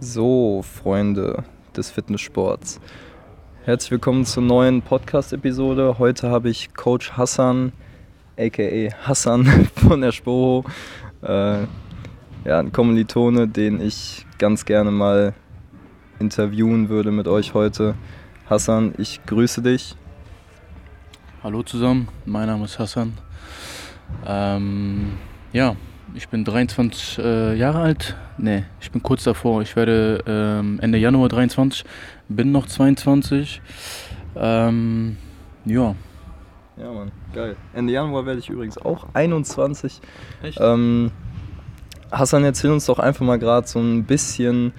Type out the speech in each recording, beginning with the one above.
So, Freunde des Fitnesssports. Herzlich willkommen zur neuen Podcast-Episode. Heute habe ich Coach Hassan, aka Hassan von der Spoho, äh, ja, ein Kommilitone, den ich ganz gerne mal interviewen würde mit euch heute. Hassan, ich grüße dich. Hallo zusammen, mein Name ist Hassan. Ähm, ja, ich bin 23 äh, Jahre alt. Ne, ich bin kurz davor. Ich werde ähm, Ende Januar 23. Bin noch 22. Ähm, ja. Ja, Mann, geil. Ende Januar werde ich übrigens auch 21. Echt? Ähm, Hassan, erzähl uns doch einfach mal gerade so ein bisschen.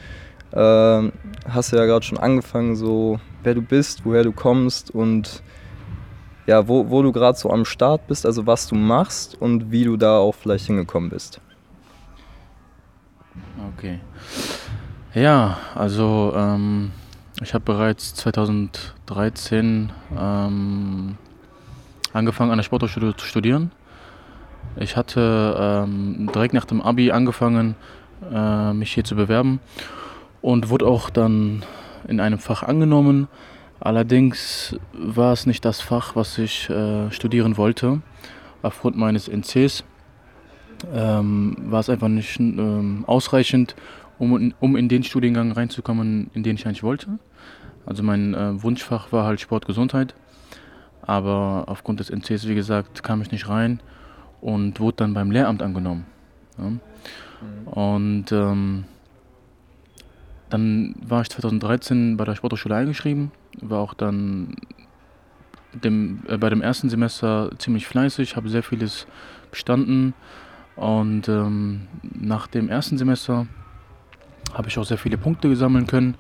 ähm, hast du ja gerade schon angefangen, so wer du bist, woher du kommst und ja, wo, wo du gerade so am Start bist, also was du machst und wie du da auch vielleicht hingekommen bist. Okay. Ja, also ähm, ich habe bereits 2013 ähm, angefangen an der Sporthochschule zu studieren. Ich hatte ähm, direkt nach dem Abi angefangen, äh, mich hier zu bewerben und wurde auch dann in einem Fach angenommen. Allerdings war es nicht das Fach, was ich äh, studieren wollte. Aufgrund meines NCs ähm, war es einfach nicht ähm, ausreichend, um, in- um in den Studiengang reinzukommen, in den ich eigentlich wollte. Also mein äh, Wunschfach war halt Sportgesundheit. Aber aufgrund des NCs, wie gesagt, kam ich nicht rein und wurde dann beim Lehramt angenommen. Ja. Und ähm, dann war ich 2013 bei der Sporthochschule eingeschrieben, war auch dann dem, äh, bei dem ersten Semester ziemlich fleißig, habe sehr vieles bestanden. Und ähm, nach dem ersten Semester habe ich auch sehr viele Punkte gesammeln können.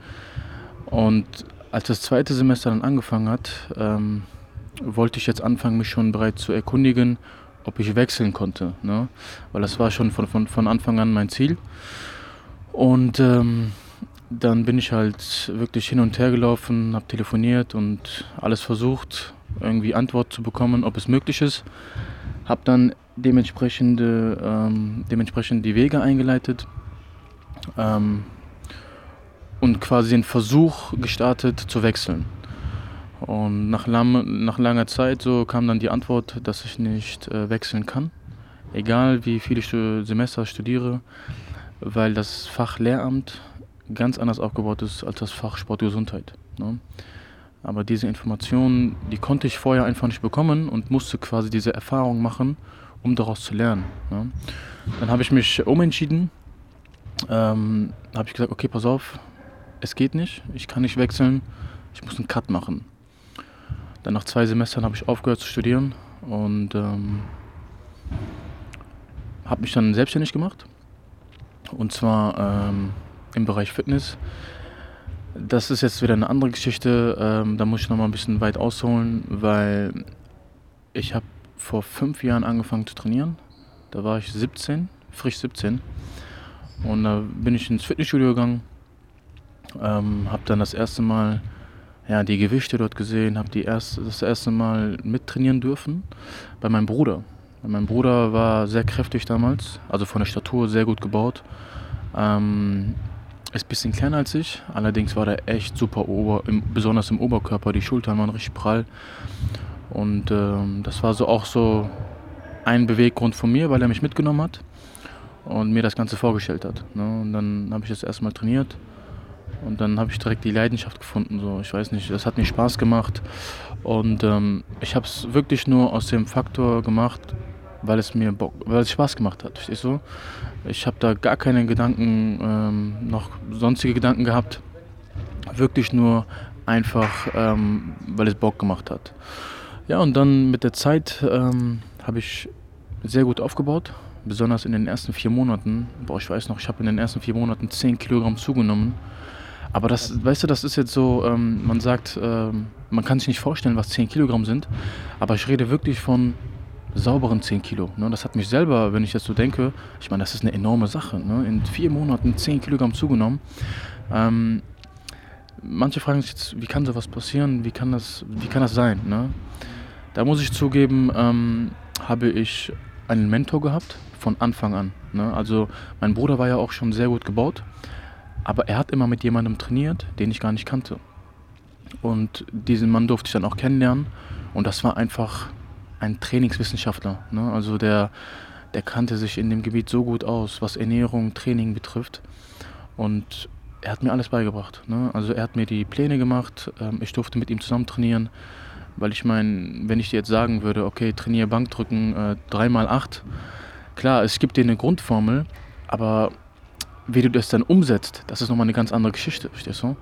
Und als das zweite Semester dann angefangen hat, ähm, wollte ich jetzt anfangen, mich schon bereits zu erkundigen, ob ich wechseln konnte, ne? weil das war schon von, von, von Anfang an mein Ziel. Und ähm, dann bin ich halt wirklich hin und her gelaufen, habe telefoniert und alles versucht, irgendwie Antwort zu bekommen, ob es möglich ist. Habe dann dementsprechende, ähm, dementsprechend die Wege eingeleitet ähm, und quasi den Versuch gestartet zu wechseln. Und nach, lam, nach langer Zeit so kam dann die Antwort, dass ich nicht äh, wechseln kann, egal wie viele Semester ich studiere, weil das Fach Lehramt ganz anders aufgebaut ist als das Fach Sportgesundheit. Ne? Aber diese Informationen, die konnte ich vorher einfach nicht bekommen und musste quasi diese Erfahrung machen, um daraus zu lernen. Ne? Dann habe ich mich umentschieden, ähm, habe ich gesagt, okay, pass auf, es geht nicht, ich kann nicht wechseln, ich muss einen Cut machen. Dann nach zwei Semestern habe ich aufgehört zu studieren und ähm, habe mich dann selbstständig gemacht. Und zwar ähm, im Bereich Fitness. Das ist jetzt wieder eine andere Geschichte. Ähm, da muss ich noch mal ein bisschen weit ausholen, weil ich habe vor fünf Jahren angefangen zu trainieren. Da war ich 17, frisch 17. Und da bin ich ins Fitnessstudio gegangen. Ähm, habe dann das erste Mal ja, die Gewichte dort gesehen, habe die erste, das erste Mal mittrainieren dürfen bei meinem Bruder. Mein Bruder war sehr kräftig damals, also von der Statur sehr gut gebaut. Ähm, ist ein bisschen kleiner als ich, allerdings war der echt super, ober, im, besonders im Oberkörper. Die Schultern waren richtig prall. Und ähm, das war so auch so ein Beweggrund von mir, weil er mich mitgenommen hat und mir das Ganze vorgestellt hat. Ne? Und dann habe ich das erstmal trainiert und dann habe ich direkt die Leidenschaft gefunden. So, ich weiß nicht, das hat mir Spaß gemacht und ähm, ich habe es wirklich nur aus dem Faktor gemacht, weil es mir Bock, weil es Spaß gemacht hat. Verstehst du? Ich habe da gar keine Gedanken, ähm, noch sonstige Gedanken gehabt. Wirklich nur einfach, ähm, weil es Bock gemacht hat. Ja, und dann mit der Zeit ähm, habe ich sehr gut aufgebaut. Besonders in den ersten vier Monaten. Boah, ich weiß noch, ich habe in den ersten vier Monaten 10 Kilogramm zugenommen. Aber das, weißt du, das ist jetzt so, ähm, man sagt, ähm, man kann sich nicht vorstellen, was 10 Kilogramm sind. Aber ich rede wirklich von sauberen 10 Kilo. Ne? Das hat mich selber, wenn ich jetzt so denke, ich meine, das ist eine enorme Sache. Ne? In vier Monaten 10 Kilogramm zugenommen. Ähm, manche fragen sich jetzt, wie kann sowas passieren? Wie kann das, wie kann das sein? Ne? Da muss ich zugeben, ähm, habe ich einen Mentor gehabt von Anfang an. Ne? Also mein Bruder war ja auch schon sehr gut gebaut. Aber er hat immer mit jemandem trainiert, den ich gar nicht kannte. Und diesen Mann durfte ich dann auch kennenlernen. Und das war einfach ein Trainingswissenschaftler. Ne? Also der, der kannte sich in dem Gebiet so gut aus, was Ernährung, Training betrifft. Und er hat mir alles beigebracht. Ne? Also er hat mir die Pläne gemacht, ähm, ich durfte mit ihm zusammen trainieren. Weil ich meine, wenn ich dir jetzt sagen würde, okay, trainiere Bankdrücken äh, 3x8, klar, es gibt dir eine Grundformel, aber wie du das dann umsetzt, das ist nochmal eine ganz andere Geschichte, verstehst du?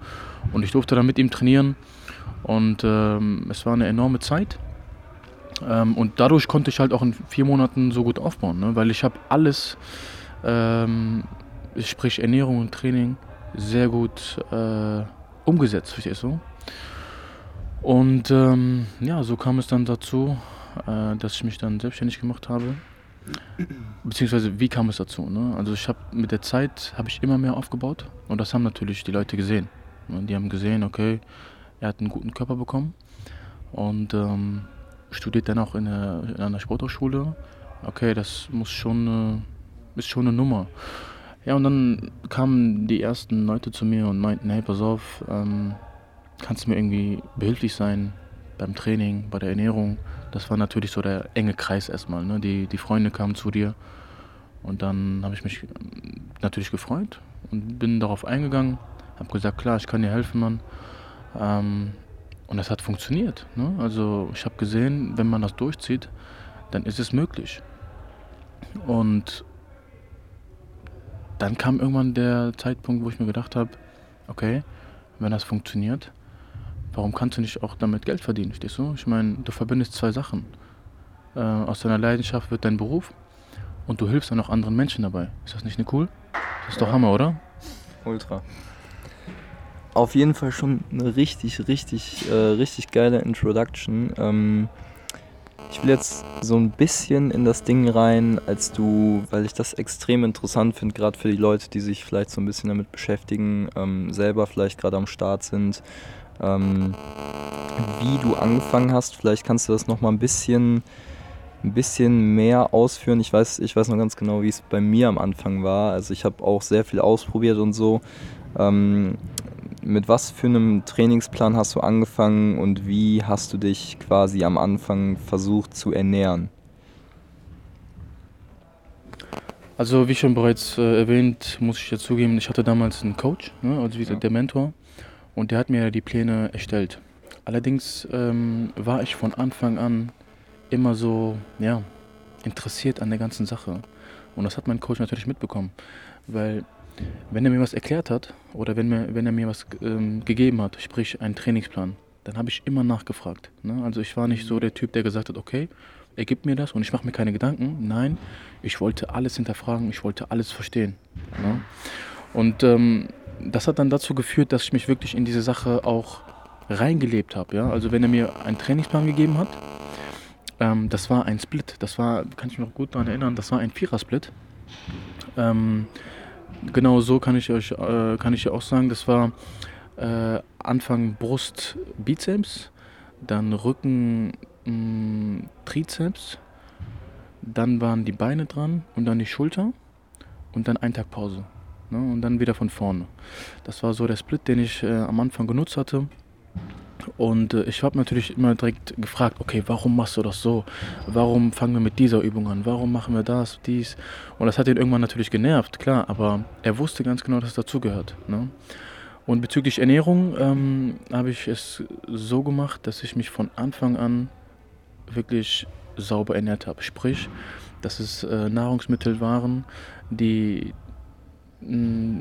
Und ich durfte dann mit ihm trainieren und ähm, es war eine enorme Zeit. Ähm, und dadurch konnte ich halt auch in vier Monaten so gut aufbauen, ne? weil ich habe alles, ähm, sprich Ernährung und Training, sehr gut äh, umgesetzt, verstehst du? Und ähm, ja, so kam es dann dazu, äh, dass ich mich dann selbstständig gemacht habe. Beziehungsweise wie kam es dazu? Ne? Also ich habe mit der Zeit habe ich immer mehr aufgebaut und das haben natürlich die Leute gesehen. Die haben gesehen, okay, er hat einen guten Körper bekommen und ähm, studiert dann auch in, der, in einer Sporthochschule. Okay, das muss schon äh, ist schon eine Nummer. Ja, und dann kamen die ersten Leute zu mir und meinten, hey, pass auf, ähm, kannst du mir irgendwie behilflich sein beim Training, bei der Ernährung? Das war natürlich so der enge Kreis erstmal. Ne? Die, die Freunde kamen zu dir und dann habe ich mich ähm, natürlich gefreut und bin darauf eingegangen, habe gesagt, klar, ich kann dir helfen, Mann. Ähm, und das hat funktioniert. Ne? Also ich habe gesehen, wenn man das durchzieht, dann ist es möglich. Und dann kam irgendwann der Zeitpunkt, wo ich mir gedacht habe, okay, wenn das funktioniert, warum kannst du nicht auch damit Geld verdienen, verstehst du? Ich meine, du verbindest zwei Sachen. Äh, aus deiner Leidenschaft wird dein Beruf und du hilfst dann auch anderen Menschen dabei. Ist das nicht eine cool? Das ist doch Hammer, oder? Ultra. Auf jeden Fall schon eine richtig, richtig, äh, richtig geile Introduction. Ähm, ich will jetzt so ein bisschen in das Ding rein, als du, weil ich das extrem interessant finde, gerade für die Leute, die sich vielleicht so ein bisschen damit beschäftigen, ähm, selber vielleicht gerade am Start sind, ähm, wie du angefangen hast. Vielleicht kannst du das nochmal ein bisschen, ein bisschen mehr ausführen. Ich weiß, ich weiß noch ganz genau, wie es bei mir am Anfang war. Also ich habe auch sehr viel ausprobiert und so. Ähm, mit was für einem Trainingsplan hast du angefangen und wie hast du dich quasi am Anfang versucht zu ernähren? Also wie schon bereits äh, erwähnt, muss ich ja zugeben, ich hatte damals einen Coach, ne, also wie ja. der Mentor, und der hat mir die Pläne erstellt. Allerdings ähm, war ich von Anfang an immer so, ja, interessiert an der ganzen Sache. Und das hat mein Coach natürlich mitbekommen, weil wenn er mir was erklärt hat oder wenn, mir, wenn er mir was ähm, gegeben hat, sprich einen Trainingsplan, dann habe ich immer nachgefragt. Ne? Also ich war nicht so der Typ, der gesagt hat, okay, er gibt mir das und ich mache mir keine Gedanken. Nein, ich wollte alles hinterfragen, ich wollte alles verstehen. Ne? Und ähm, das hat dann dazu geführt, dass ich mich wirklich in diese Sache auch reingelebt habe. Ja? Also wenn er mir einen Trainingsplan gegeben hat, ähm, das war ein Split, das war, kann ich mich noch gut daran erinnern, das war ein Vierersplit. Ähm, genau so kann ich euch äh, kann ich auch sagen, das war äh, Anfang Brust Bizeps, dann Rücken mh, mm, Trizeps, dann waren die Beine dran und dann die Schulter und dann ein Tag Pause. Ne, und dann wieder von vorne. Das war so der Split, den ich äh, am Anfang genutzt hatte. Und äh, ich habe natürlich immer direkt gefragt, okay, warum machst du das so? Warum fangen wir mit dieser Übung an? Warum machen wir das, dies? Und das hat ihn irgendwann natürlich genervt, klar, aber er wusste ganz genau, dass es dazugehört. Ne? Und bezüglich Ernährung ähm, habe ich es so gemacht, dass ich mich von Anfang an wirklich sauber ernährt habe. Sprich, dass es äh, Nahrungsmittel waren, die mh,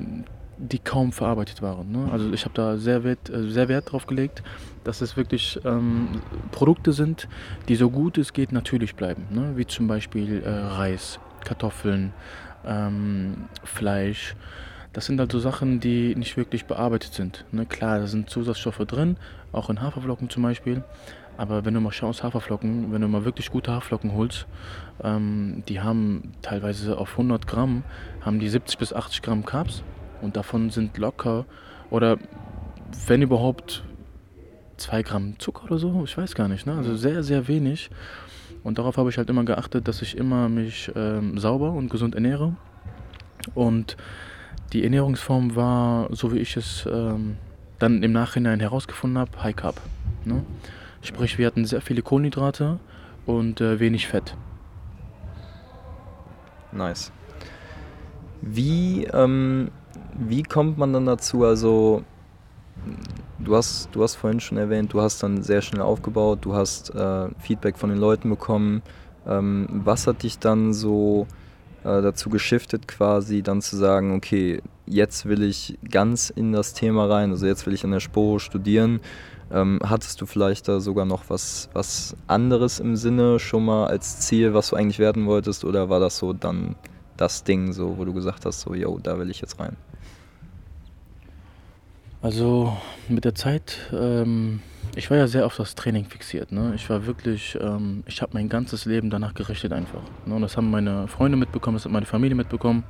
die kaum verarbeitet waren. Ne? Also ich habe da sehr Wert, äh, sehr Wert drauf gelegt, dass es wirklich ähm, Produkte sind, die so gut es geht natürlich bleiben. Ne? Wie zum Beispiel äh, Reis, Kartoffeln, ähm, Fleisch. Das sind also Sachen, die nicht wirklich bearbeitet sind. Ne? Klar, da sind Zusatzstoffe drin, auch in Haferflocken zum Beispiel. Aber wenn du mal schaust, Haferflocken, wenn du mal wirklich gute Haferflocken holst, ähm, die haben teilweise auf 100 Gramm, haben die 70 bis 80 Gramm Carbs und davon sind locker oder wenn überhaupt zwei Gramm Zucker oder so, ich weiß gar nicht. Ne? Also sehr, sehr wenig. Und darauf habe ich halt immer geachtet, dass ich immer mich ähm, sauber und gesund ernähre. Und Die Ernährungsform war, so wie ich es ähm, dann im Nachhinein herausgefunden habe, High Carb. Ne? Sprich, wir hatten sehr viele Kohlenhydrate und äh, wenig Fett. Nice. Wie, ähm, wie kommt man dann dazu? Also, du hast, du hast vorhin schon erwähnt, du hast dann sehr schnell aufgebaut, du hast äh, Feedback von den Leuten bekommen. Ähm, was hat dich dann so äh, dazu geschiftet, quasi dann zu sagen, okay, jetzt will ich ganz in das Thema rein, also jetzt will ich an der SPO studieren. Ähm, hattest du vielleicht da sogar noch was, was anderes im Sinne schon mal als Ziel, was du eigentlich werden wolltest, oder war das so dann das Ding, so, wo du gesagt hast, so, yo, da will ich jetzt rein? Also mit der Zeit, ähm, ich war ja sehr auf das Training fixiert. Ne? Ich war wirklich, ähm, ich habe mein ganzes Leben danach gerichtet einfach. Ne? Und das haben meine Freunde mitbekommen, das hat meine Familie mitbekommen.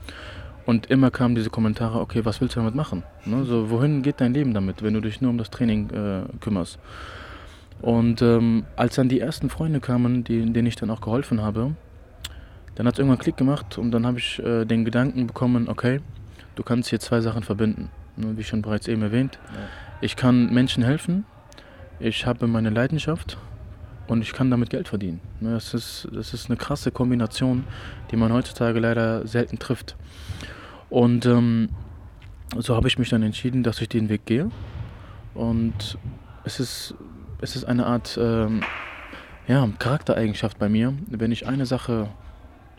Und immer kamen diese Kommentare, okay, was willst du damit machen? Ne? So, wohin geht dein Leben damit, wenn du dich nur um das Training äh, kümmerst? Und ähm, als dann die ersten Freunde kamen, die, denen ich dann auch geholfen habe, dann hat es irgendwann Klick gemacht und dann habe ich äh, den Gedanken bekommen, okay, du kannst hier zwei Sachen verbinden. Ne, wie schon bereits eben erwähnt. Ich kann Menschen helfen, ich habe meine Leidenschaft und ich kann damit Geld verdienen. Ne, das ist, das ist eine krasse Kombination, die man heutzutage leider selten trifft. Und ähm, so habe ich mich dann entschieden, dass ich den Weg gehe. Und es ist, es ist eine Art ähm, ja, Charaktereigenschaft bei mir. Wenn ich eine Sache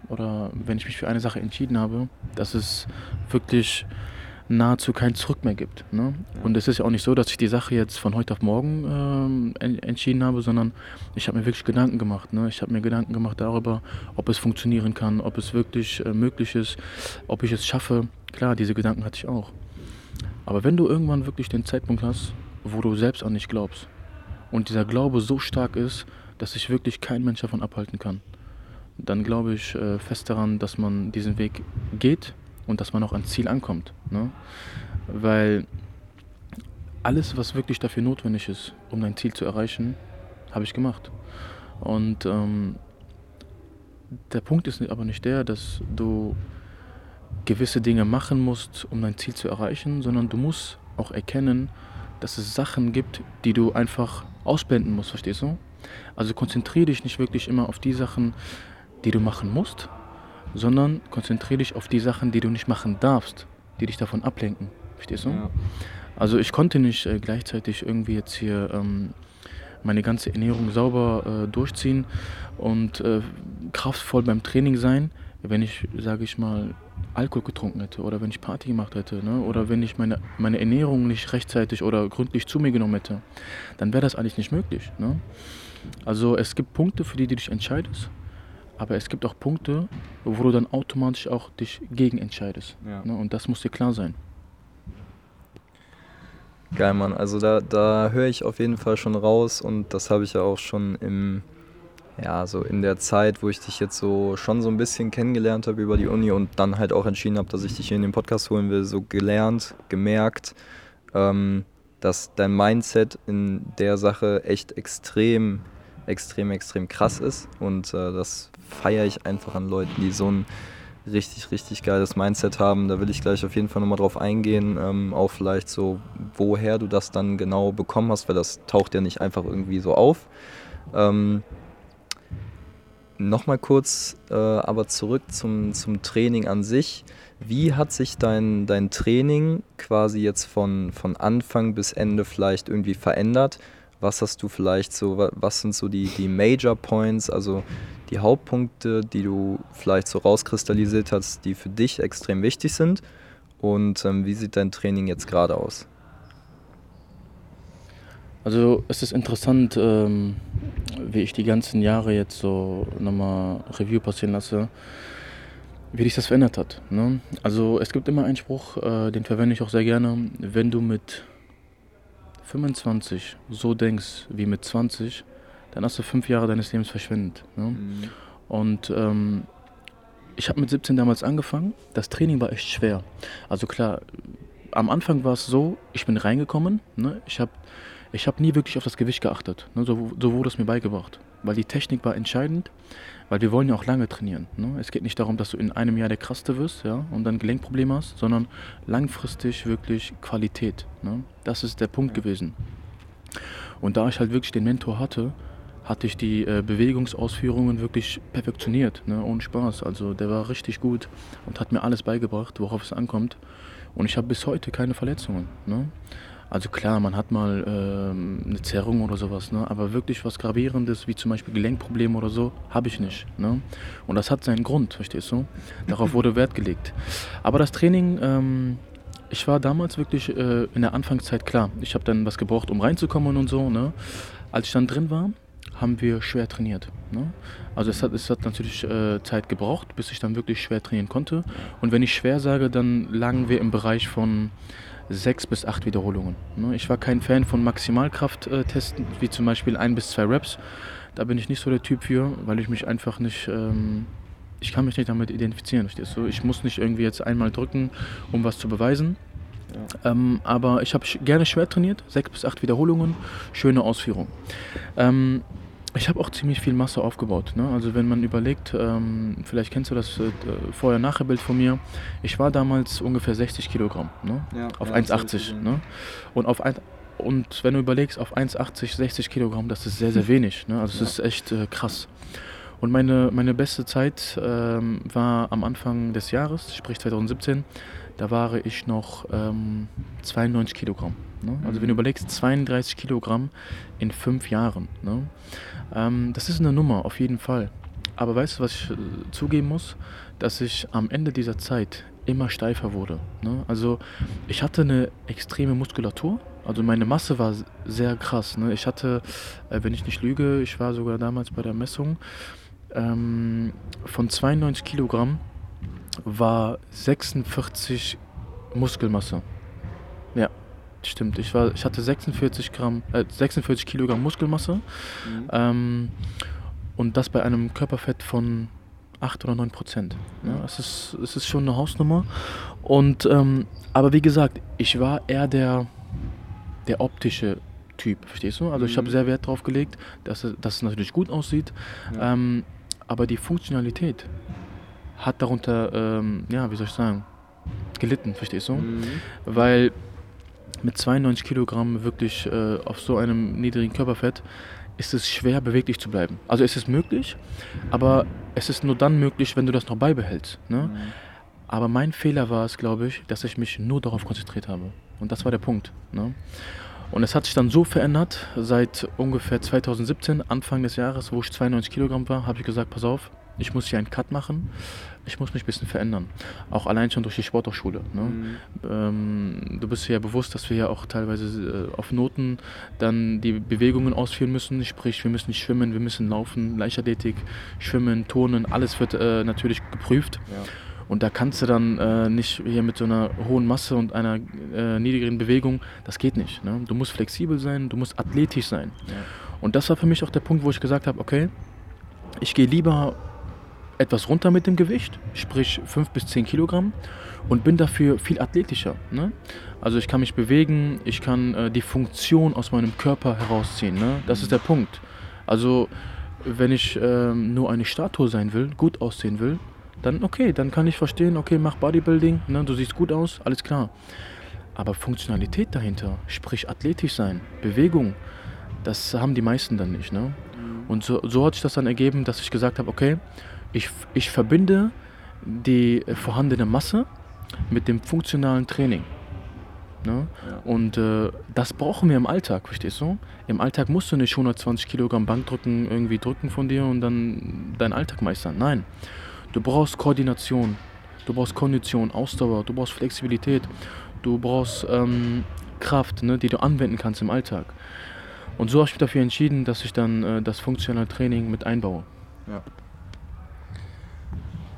oder wenn ich mich für eine Sache entschieden habe, dass es wirklich nahezu kein Zurück mehr gibt. Ne? Und es ist ja auch nicht so, dass ich die Sache jetzt von heute auf morgen ähm, entschieden habe, sondern ich habe mir wirklich Gedanken gemacht. Ne? Ich habe mir Gedanken gemacht darüber, ob es funktionieren kann, ob es wirklich äh, möglich ist, ob ich es schaffe. Klar, diese Gedanken hatte ich auch. Aber wenn du irgendwann wirklich den Zeitpunkt hast, wo du selbst an dich glaubst und dieser Glaube so stark ist, dass sich wirklich kein Mensch davon abhalten kann, dann glaube ich äh, fest daran, dass man diesen Weg geht und dass man auch ans Ziel ankommt. Ne? Weil alles, was wirklich dafür notwendig ist, um dein Ziel zu erreichen, habe ich gemacht. Und ähm, der Punkt ist aber nicht der, dass du gewisse Dinge machen musst, um dein Ziel zu erreichen, sondern du musst auch erkennen, dass es Sachen gibt, die du einfach ausblenden musst, verstehst du? Also konzentriere dich nicht wirklich immer auf die Sachen, die du machen musst, sondern konzentriere dich auf die Sachen, die du nicht machen darfst, die dich davon ablenken. Verstehst du? Ja. Also ich konnte nicht äh, gleichzeitig irgendwie jetzt hier ähm, meine ganze Ernährung sauber äh, durchziehen und äh, kraftvoll beim Training sein, wenn ich, sage ich mal, Alkohol getrunken hätte oder wenn ich Party gemacht hätte ne? oder wenn ich meine, meine Ernährung nicht rechtzeitig oder gründlich zu mir genommen hätte, dann wäre das eigentlich nicht möglich. Ne? Also es gibt Punkte, für die du dich entscheidest aber es gibt auch Punkte, wo du dann automatisch auch dich gegen entscheidest. Ja. Ne? Und das muss dir klar sein. Geil, Mann. Also da, da höre ich auf jeden Fall schon raus und das habe ich ja auch schon im, ja, so in der Zeit, wo ich dich jetzt so schon so ein bisschen kennengelernt habe über die Uni und dann halt auch entschieden habe, dass ich dich hier in den Podcast holen will, so gelernt, gemerkt, ähm, dass dein Mindset in der Sache echt extrem, extrem, extrem krass ist und äh, das feiere ich einfach an Leuten, die so ein richtig, richtig geiles Mindset haben. Da will ich gleich auf jeden Fall nochmal drauf eingehen, ähm, auch vielleicht so, woher du das dann genau bekommen hast, weil das taucht ja nicht einfach irgendwie so auf. Ähm, Nochmal kurz, äh, aber zurück zum, zum Training an sich. Wie hat sich dein, dein Training quasi jetzt von, von Anfang bis Ende vielleicht irgendwie verändert? Was hast du vielleicht so, was sind so die, die Major Points, also die Hauptpunkte, die du vielleicht so rauskristallisiert hast, die für dich extrem wichtig sind? Und ähm, wie sieht dein Training jetzt gerade aus? Also es ist interessant, ähm, wie ich die ganzen Jahre jetzt so nochmal Review passieren lasse, wie sich das verändert hat. Ne? Also es gibt immer einen Spruch, äh, den verwende ich auch sehr gerne, wenn du mit 25 so denkst wie mit 20, dann hast du fünf Jahre deines Lebens verschwendet. Ne? Mhm. Und ähm, ich habe mit 17 damals angefangen. Das Training war echt schwer. Also klar, am Anfang war es so, ich bin reingekommen. Ne? Ich habe ich hab nie wirklich auf das Gewicht geachtet. Ne? So, so wurde es mir beigebracht. weil die Technik war entscheidend, weil wir wollen ja auch lange trainieren. Ne? Es geht nicht darum, dass du in einem Jahr der Krasseste wirst ja, und dann Gelenkprobleme hast, sondern langfristig wirklich Qualität. Ne? Das ist der Punkt gewesen. Und da ich halt wirklich den Mentor hatte, hatte ich die äh, Bewegungsausführungen wirklich perfektioniert, ne? ohne Spaß. Also der war richtig gut und hat mir alles beigebracht, worauf es ankommt. Und ich habe bis heute keine Verletzungen. Ne? Also klar, man hat mal ähm, eine Zerrung oder sowas, ne? aber wirklich was Gravierendes, wie zum Beispiel Gelenkprobleme oder so, habe ich nicht. Ne? Und das hat seinen Grund, verstehst du? Darauf wurde Wert gelegt. Aber das Training, ähm, ich war damals wirklich äh, in der Anfangszeit klar. Ich habe dann was gebraucht, um reinzukommen und so. Ne? Als ich dann drin war, haben wir schwer trainiert. Ne? Also es hat, es hat natürlich äh, Zeit gebraucht, bis ich dann wirklich schwer trainieren konnte. Und wenn ich schwer sage, dann lagen wir im Bereich von sechs bis acht Wiederholungen. Ne? Ich war kein Fan von Maximalkraft-Testen, wie zum Beispiel ein bis zwei Reps. Da bin ich nicht so der Typ für, weil ich mich einfach nicht... Ähm, ich kann mich nicht damit identifizieren, verstehst du? Ich muss nicht irgendwie jetzt einmal drücken, um was zu beweisen. Ja. Ähm, aber ich habe gerne schwer trainiert, sechs bis acht Wiederholungen, schöne Ausführung. Ähm, ich habe auch ziemlich viel Masse aufgebaut. Ne? Also wenn man überlegt, ähm, vielleicht kennst du das äh, Vorher-Nachher-Bild von mir. Ich war damals ungefähr 60 Kilogramm ne? ja, auf ja, 1,80. Ne? Und auf ein, und wenn du überlegst, auf 1,80, 60 Kilogramm, das ist sehr, sehr wenig. Ne? Also es ja. ist echt äh, krass. Und meine, meine beste Zeit ähm, war am Anfang des Jahres, sprich 2017. Da war ich noch ähm, 92 Kilogramm. Ne? Also wenn du überlegst, 32 Kilogramm in fünf Jahren. Ne? Ähm, das ist eine Nummer, auf jeden Fall. Aber weißt du, was ich äh, zugeben muss? Dass ich am Ende dieser Zeit immer steifer wurde. Ne? Also ich hatte eine extreme Muskulatur. Also meine Masse war sehr krass. Ne? Ich hatte, äh, wenn ich nicht lüge, ich war sogar damals bei der Messung, ähm, von 92 Kilogramm war 46 Muskelmasse. Ja, stimmt. Ich, war, ich hatte 46, Gramm, äh, 46 Kilogramm Muskelmasse. Mhm. Ähm, und das bei einem Körperfett von 8 oder 9 Prozent. Ja, es, ist, es ist schon eine Hausnummer. Und, ähm, aber wie gesagt, ich war eher der, der optische Typ, verstehst du? Also ich habe mhm. sehr Wert darauf gelegt, dass, dass es natürlich gut aussieht. Ja. Ähm, aber die Funktionalität hat darunter, ähm, ja, wie soll ich sagen, gelitten, verstehst du? Mhm. Weil mit 92 Kilogramm wirklich äh, auf so einem niedrigen Körperfett ist es schwer beweglich zu bleiben. Also es ist möglich, aber es ist nur dann möglich, wenn du das noch beibehältst. Ne? Mhm. Aber mein Fehler war es, glaube ich, dass ich mich nur darauf konzentriert habe. Und das war der Punkt. Ne? Und es hat sich dann so verändert, seit ungefähr 2017, Anfang des Jahres, wo ich 92 Kilogramm war, habe ich gesagt, pass auf, ich muss hier einen Cut machen ich muss mich ein bisschen verändern. Auch allein schon durch die Sporthochschule. Ne? Mhm. Ähm, du bist ja bewusst, dass wir ja auch teilweise äh, auf Noten dann die Bewegungen ausführen müssen. Sprich, wir müssen schwimmen, wir müssen laufen, Leichtathletik, schwimmen, turnen, alles wird äh, natürlich geprüft. Ja. Und da kannst du dann äh, nicht hier mit so einer hohen Masse und einer äh, niedrigeren Bewegung, das geht nicht. Ne? Du musst flexibel sein, du musst athletisch sein. Ja. Und das war für mich auch der Punkt, wo ich gesagt habe, okay, ich gehe lieber etwas runter mit dem Gewicht, sprich 5 bis 10 Kilogramm und bin dafür viel athletischer. Ne? Also ich kann mich bewegen, ich kann äh, die Funktion aus meinem Körper herausziehen. Ne? Das ist der Punkt. Also wenn ich äh, nur eine Statue sein will, gut aussehen will, dann okay, dann kann ich verstehen, okay, mach Bodybuilding, ne? du siehst gut aus, alles klar. Aber Funktionalität dahinter, sprich athletisch sein, Bewegung, das haben die meisten dann nicht. Ne? Mhm. Und so, so hat sich das dann ergeben, dass ich gesagt habe, okay, ich, ich verbinde die vorhandene Masse mit dem funktionalen Training. Ne? Ja. Und äh, das brauchen wir im Alltag, verstehst du? Im Alltag musst du nicht 120 Kilogramm Bankdrücken irgendwie drücken von dir und dann deinen Alltag meistern. Nein, du brauchst Koordination, du brauchst Kondition, Ausdauer, du brauchst Flexibilität, du brauchst ähm, Kraft, ne, die du anwenden kannst im Alltag. Und so habe ich mich dafür entschieden, dass ich dann äh, das funktionale Training mit einbaue. Ja.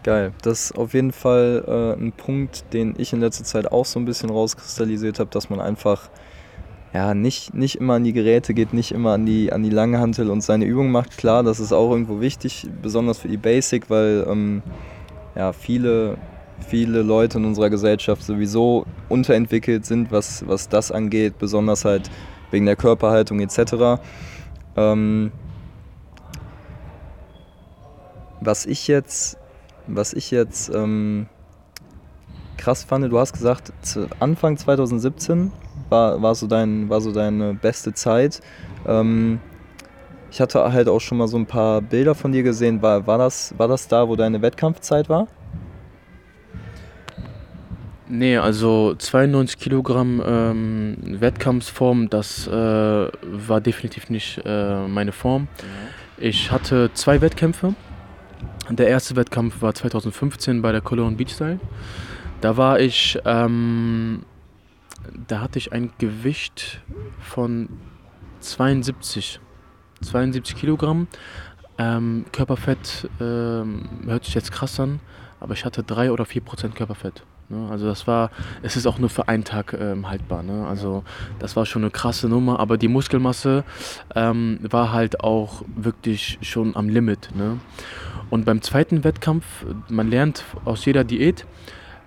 Geil. Das ist auf jeden Fall äh, ein Punkt, den ich in letzter Zeit auch so ein bisschen rauskristallisiert habe, dass man einfach ja, nicht, nicht immer an die Geräte geht, nicht immer an die, an die Langhantel und seine Übung macht. Klar, das ist auch irgendwo wichtig, besonders für die Basic, weil ähm, ja, viele, viele Leute in unserer Gesellschaft sowieso unterentwickelt sind, was, was das angeht, besonders halt wegen der Körperhaltung etc. Ähm, was ich jetzt, was ich jetzt ähm, krass fand, du hast gesagt, Anfang 2017 war, war, so, dein, war so deine beste Zeit. Ähm, ich hatte halt auch schon mal so ein paar Bilder von dir gesehen. War, war, das, war das da, wo deine Wettkampfzeit war? Nee, also 92 Kilogramm ähm, Wettkampfform, das äh, war definitiv nicht äh, meine Form. Ich hatte zwei Wettkämpfe. Der erste Wettkampf war 2015 bei der Cologne Beach Style. Da war ich, ähm, da hatte ich ein Gewicht von 72, 72 Kilogramm. Ähm, Körperfett ähm, hört sich jetzt krass an, aber ich hatte 3 oder 4 Prozent Körperfett. Ne? Also das war, es ist auch nur für einen Tag ähm, haltbar. Ne? Also das war schon eine krasse Nummer, aber die Muskelmasse ähm, war halt auch wirklich schon am Limit. Ne? Und beim zweiten Wettkampf, man lernt aus jeder Diät,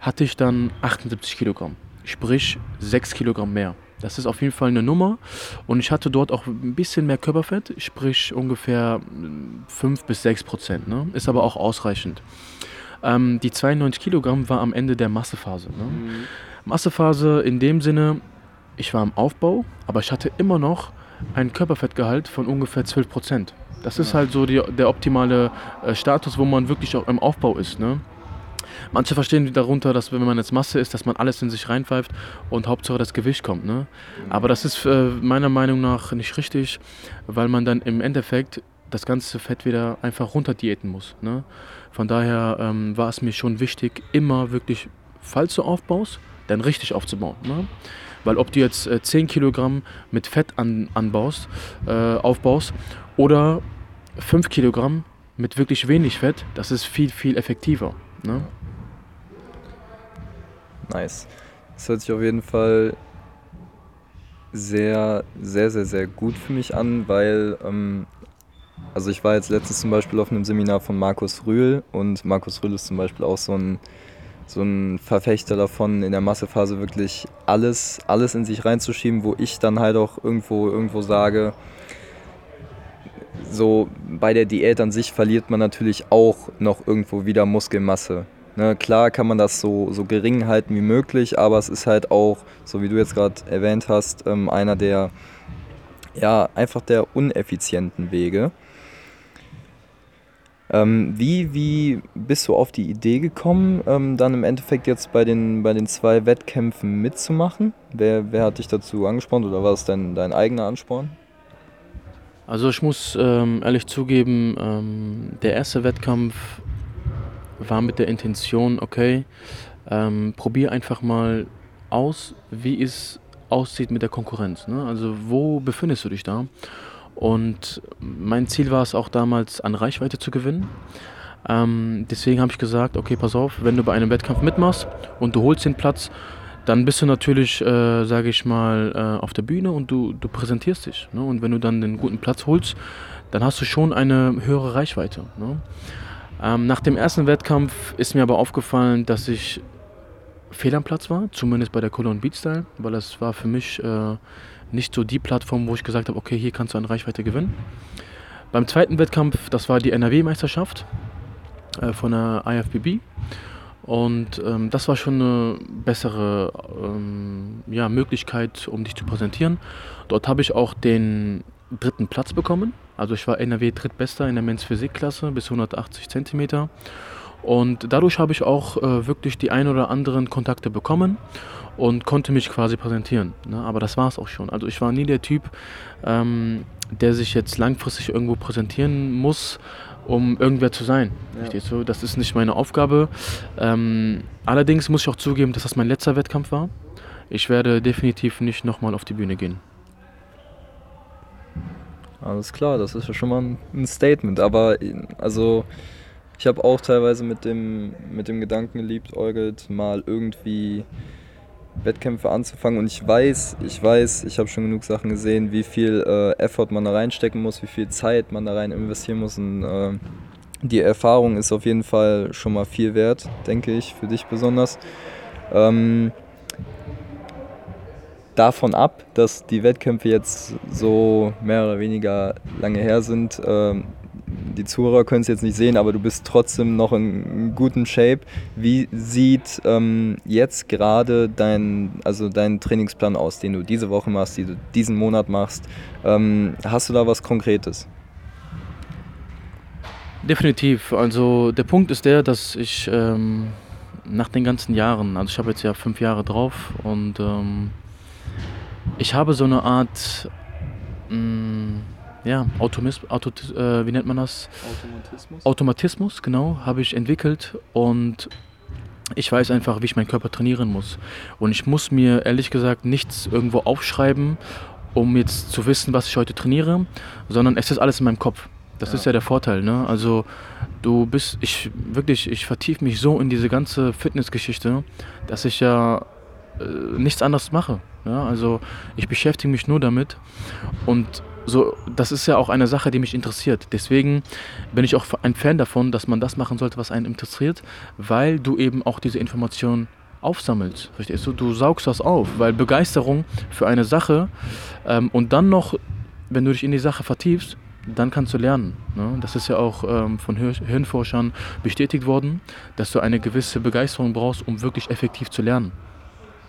hatte ich dann 78 Kilogramm, sprich 6 Kilogramm mehr. Das ist auf jeden Fall eine Nummer. Und ich hatte dort auch ein bisschen mehr Körperfett, sprich ungefähr 5 bis 6 Prozent. Ne? Ist aber auch ausreichend. Ähm, die 92 Kilogramm war am Ende der Massephase. Ne? Mhm. Massephase in dem Sinne, ich war im Aufbau, aber ich hatte immer noch einen Körperfettgehalt von ungefähr 12 Prozent. Das ist halt so die, der optimale äh, Status, wo man wirklich auch im Aufbau ist. Ne? Manche verstehen darunter, dass wenn man jetzt Masse ist, dass man alles in sich reinpfeift und Hauptsache das Gewicht kommt. Ne? Aber das ist äh, meiner Meinung nach nicht richtig, weil man dann im Endeffekt das ganze Fett wieder einfach runter diäten muss. Ne? Von daher ähm, war es mir schon wichtig, immer wirklich, falls du aufbaust, dann richtig aufzubauen. Ne? Weil ob du jetzt äh, 10 Kilogramm mit Fett an, anbaust, äh, aufbaust oder 5 Kilogramm mit wirklich wenig Fett, das ist viel, viel effektiver. Ne? Nice. Das hört sich auf jeden Fall sehr, sehr, sehr, sehr gut für mich an, weil ähm, also ich war jetzt letztens zum Beispiel auf einem Seminar von Markus Rühl und Markus Rühl ist zum Beispiel auch so ein, so ein Verfechter davon, in der Massephase wirklich alles, alles in sich reinzuschieben, wo ich dann halt auch irgendwo, irgendwo sage, so bei der Diät an sich verliert man natürlich auch noch irgendwo wieder Muskelmasse. Ne, klar kann man das so, so gering halten wie möglich, aber es ist halt auch, so wie du jetzt gerade erwähnt hast, ähm, einer der, ja, einfach der uneffizienten Wege. Ähm, wie, wie bist du auf die Idee gekommen, ähm, dann im Endeffekt jetzt bei den, bei den zwei Wettkämpfen mitzumachen? Wer, wer hat dich dazu angespornt oder war es dein, dein eigener Ansporn? Also ich muss ähm, ehrlich zugeben, ähm, der erste Wettkampf war mit der Intention, okay, ähm, probier einfach mal aus, wie es aussieht mit der Konkurrenz. Ne? Also wo befindest du dich da? Und mein Ziel war es auch damals, an Reichweite zu gewinnen. Ähm, deswegen habe ich gesagt, okay, pass auf, wenn du bei einem Wettkampf mitmachst und du holst den Platz, dann bist du natürlich, äh, sage ich mal, äh, auf der Bühne und du, du präsentierst dich. Ne? Und wenn du dann den guten Platz holst, dann hast du schon eine höhere Reichweite. Ne? Ähm, nach dem ersten Wettkampf ist mir aber aufgefallen, dass ich fehl am Platz war, zumindest bei der Cologne Beat Style, weil das war für mich äh, nicht so die Plattform, wo ich gesagt habe, okay, hier kannst du an Reichweite gewinnen. Beim zweiten Wettkampf, das war die NRW-Meisterschaft äh, von der IFBB. Und ähm, das war schon eine bessere ähm, ja, Möglichkeit, um dich zu präsentieren. Dort habe ich auch den dritten Platz bekommen. Also ich war NRW drittbester in der Men's Physik-Klasse bis 180 cm. Und dadurch habe ich auch äh, wirklich die ein oder anderen Kontakte bekommen und konnte mich quasi präsentieren. Ne? Aber das war es auch schon. Also ich war nie der Typ, ähm, der sich jetzt langfristig irgendwo präsentieren muss, um irgendwer zu sein. Ja. So, das ist nicht meine Aufgabe. Ähm, allerdings muss ich auch zugeben, dass das mein letzter Wettkampf war. Ich werde definitiv nicht nochmal auf die Bühne gehen. Alles klar, das ist ja schon mal ein Statement. Aber also ich habe auch teilweise mit dem, mit dem Gedanken geliebt, Eugelt, mal irgendwie Wettkämpfe anzufangen. Und ich weiß, ich weiß, ich habe schon genug Sachen gesehen, wie viel äh, Effort man da reinstecken muss, wie viel Zeit man da rein investieren muss. Und äh, die Erfahrung ist auf jeden Fall schon mal viel wert, denke ich, für dich besonders. Ähm, davon ab, dass die Wettkämpfe jetzt so mehr oder weniger lange her sind, äh, die Zuhörer können es jetzt nicht sehen, aber du bist trotzdem noch in guten Shape. Wie sieht ähm, jetzt gerade dein, also dein Trainingsplan aus, den du diese Woche machst, den du diesen Monat machst? Ähm, hast du da was Konkretes? Definitiv. Also der Punkt ist der, dass ich ähm, nach den ganzen Jahren, also ich habe jetzt ja fünf Jahre drauf und ähm, ich habe so eine Art, mh, mm, ja, Automis, Auto, äh, wie nennt man das? Automatismus. Automatismus, genau, habe ich entwickelt und ich weiß einfach, wie ich meinen Körper trainieren muss. Und ich muss mir ehrlich gesagt nichts irgendwo aufschreiben, um jetzt zu wissen, was ich heute trainiere, sondern es ist alles in meinem Kopf. Das ja. ist ja der Vorteil, ne? Also du bist, ich wirklich, ich vertiefe mich so in diese ganze Fitnessgeschichte, dass ich ja äh, nichts anderes mache. Ja? Also ich beschäftige mich nur damit und so, das ist ja auch eine Sache, die mich interessiert. Deswegen bin ich auch ein Fan davon, dass man das machen sollte, was einen interessiert, weil du eben auch diese Informationen aufsammelst. Verstehst du? Du saugst das auf, weil Begeisterung für eine Sache ähm, und dann noch, wenn du dich in die Sache vertiefst, dann kannst du lernen. Ne? Das ist ja auch ähm, von Hirnforschern bestätigt worden, dass du eine gewisse Begeisterung brauchst, um wirklich effektiv zu lernen.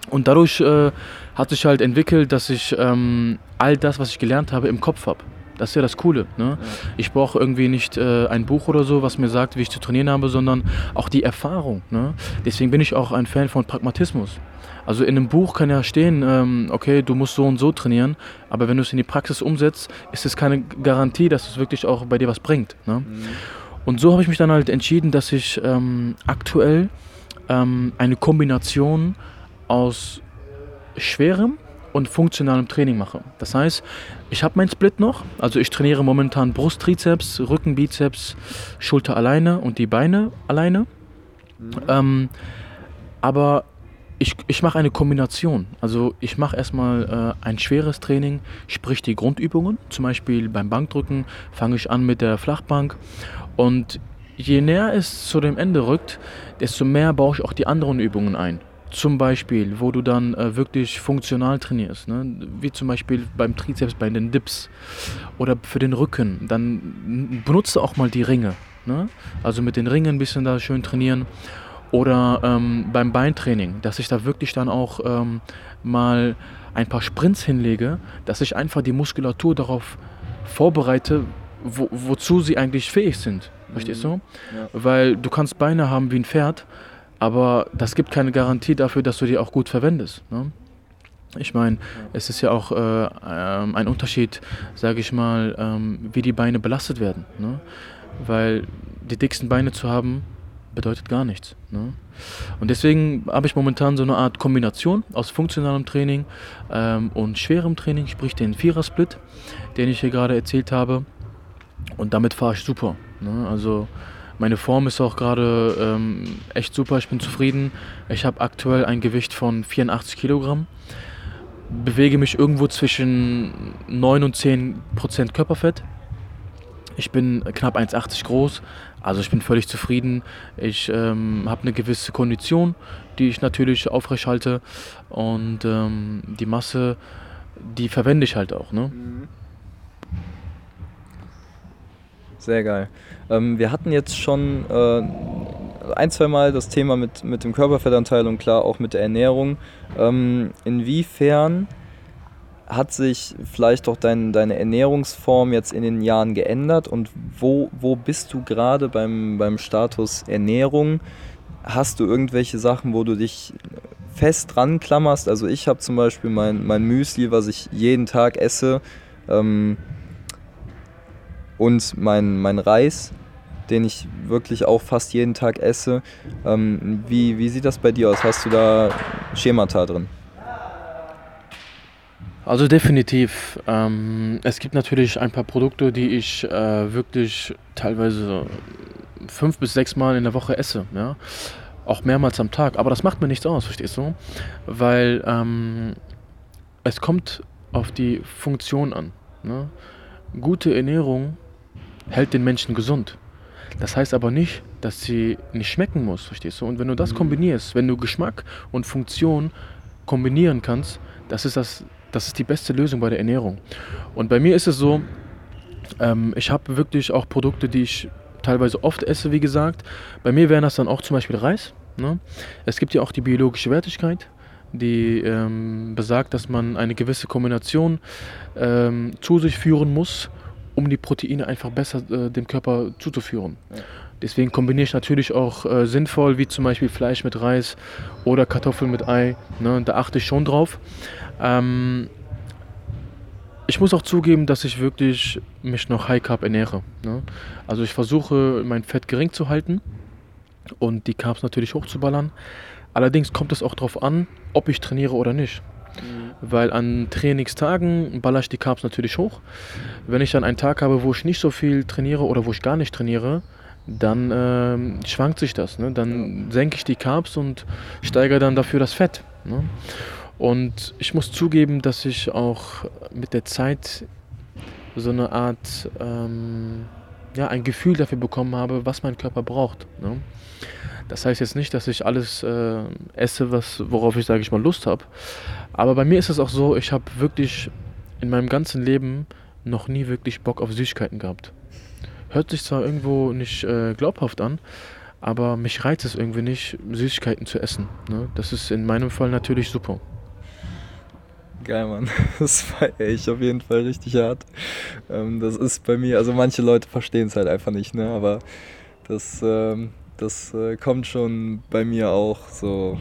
Und dadurch äh, hat sich halt entwickelt, dass ich ähm, all das, was ich gelernt habe, im Kopf habe. Das ist ja das Coole. Ne? Ja. Ich brauche irgendwie nicht äh, ein Buch oder so, was mir sagt, wie ich zu trainieren habe, sondern auch die Erfahrung. Ne? Deswegen bin ich auch ein Fan von Pragmatismus. Also in einem Buch kann ja stehen, ähm, okay, du musst so und so trainieren, aber wenn du es in die Praxis umsetzt, ist es keine Garantie, dass es wirklich auch bei dir was bringt. Ne? Mhm. Und so habe ich mich dann halt entschieden, dass ich ähm, aktuell ähm, eine Kombination aus schwerem und funktionalem Training mache. Das heißt, ich habe meinen Split noch, also ich trainiere momentan Brust, Trizeps, Rücken, Bizeps, Schulter alleine und die Beine alleine. Mhm. Ähm, aber ich, ich mache eine Kombination. Also ich mache erstmal äh, ein schweres Training, sprich die Grundübungen. Zum Beispiel beim Bankdrücken fange ich an mit der Flachbank. Und je näher es zu dem Ende rückt, desto mehr baue ich auch die anderen Übungen ein. Zum Beispiel, wo du dann äh, wirklich funktional trainierst, ne? wie zum Beispiel beim Trizeps, bei den Dips oder für den Rücken. Dann benutze auch mal die Ringe. Ne? Also mit den Ringen ein bisschen da schön trainieren. Oder ähm, beim Beintraining, dass ich da wirklich dann auch ähm, mal ein paar Sprints hinlege, dass ich einfach die Muskulatur darauf vorbereite, wo, wozu sie eigentlich fähig sind. Verstehst du? Mhm. Ja. Weil du kannst Beine haben wie ein Pferd, aber das gibt keine Garantie dafür, dass du die auch gut verwendest. Ne? Ich meine, es ist ja auch äh, äh, ein Unterschied, sage ich mal, ähm, wie die Beine belastet werden. Ne? Weil die dicksten Beine zu haben, bedeutet gar nichts. Ne? Und deswegen habe ich momentan so eine Art Kombination aus funktionalem Training ähm, und schwerem Training, sprich den Vierer-Split, den ich hier gerade erzählt habe. Und damit fahre ich super. Ne? Also meine Form ist auch gerade ähm, echt super, ich bin zufrieden. Ich habe aktuell ein Gewicht von 84 Kilogramm, bewege mich irgendwo zwischen 9 und 10 Prozent Körperfett. Ich bin knapp 1,80 groß, also ich bin völlig zufrieden. Ich ähm, habe eine gewisse Kondition, die ich natürlich aufrechthalte und ähm, die Masse, die verwende ich halt auch. Ne? Mhm. Sehr geil. Ähm, wir hatten jetzt schon äh, ein, zwei Mal das Thema mit, mit dem Körperfettanteil und klar auch mit der Ernährung. Ähm, inwiefern hat sich vielleicht auch dein, deine Ernährungsform jetzt in den Jahren geändert und wo, wo bist du gerade beim, beim Status Ernährung? Hast du irgendwelche Sachen, wo du dich fest dran klammerst? Also ich habe zum Beispiel mein, mein Müsli, was ich jeden Tag esse ähm, und mein, mein Reis, den ich wirklich auch fast jeden Tag esse. Ähm, wie, wie sieht das bei dir aus? Hast du da Schemata drin? Also definitiv. Ähm, es gibt natürlich ein paar Produkte, die ich äh, wirklich teilweise fünf bis sechs Mal in der Woche esse. Ja? Auch mehrmals am Tag. Aber das macht mir nichts aus, verstehst du? Weil ähm, es kommt auf die Funktion an. Ne? Gute Ernährung hält den Menschen gesund. Das heißt aber nicht, dass sie nicht schmecken muss, verstehst du? Und wenn du das mhm. kombinierst, wenn du Geschmack und Funktion kombinieren kannst, das ist das das ist die beste Lösung bei der Ernährung. Und bei mir ist es so, Ähm, ich habe wirklich auch Produkte, die ich teilweise oft esse, wie gesagt. Bei mir wären das dann auch zum Beispiel Reis. Ne? Es gibt ja auch die biologische Wertigkeit, die ähm, besagt, dass man eine gewisse Kombination ähm, zu sich führen muss, um die Proteine einfach besser äh, dem Körper zuzuführen. Ja. Deswegen kombiniere ich natürlich auch äh, sinnvoll, wie zum Beispiel Fleisch mit Reis oder Kartoffeln mit Ei. Ne? Da achte ich schon drauf. Ähm, ich muss auch zugeben, dass ich wirklich mich noch High Carb ernähre. Ne? Also ich versuche mein Fett gering zu halten und die Carbs natürlich hochzuballern. Allerdings kommt es auch darauf an, ob ich trainiere oder nicht. Mhm. Weil an Trainingstagen baller ich die Carbs natürlich hoch. Wenn ich dann einen Tag habe, wo ich nicht so viel trainiere oder wo ich gar nicht trainiere, dann äh, schwankt sich das. Ne? Dann ja. senke ich die Carbs und steigere dann dafür das Fett. Ne? Und ich muss zugeben, dass ich auch mit der Zeit so eine Art, ähm, ja, ein Gefühl dafür bekommen habe, was mein Körper braucht. Ne? Das heißt jetzt nicht, dass ich alles äh, esse, was, worauf ich, sage ich mal, Lust habe. Aber bei mir ist es auch so, ich habe wirklich in meinem ganzen Leben noch nie wirklich Bock auf Süßigkeiten gehabt. Hört sich zwar irgendwo nicht äh, glaubhaft an, aber mich reizt es irgendwie nicht, Süßigkeiten zu essen. Ne? Das ist in meinem Fall natürlich super. Geil, Mann. Das feiere ich auf jeden Fall richtig hart. Ähm, das ist bei mir, also manche Leute verstehen es halt einfach nicht, ne? Aber das, ähm, das äh, kommt schon bei mir auch so,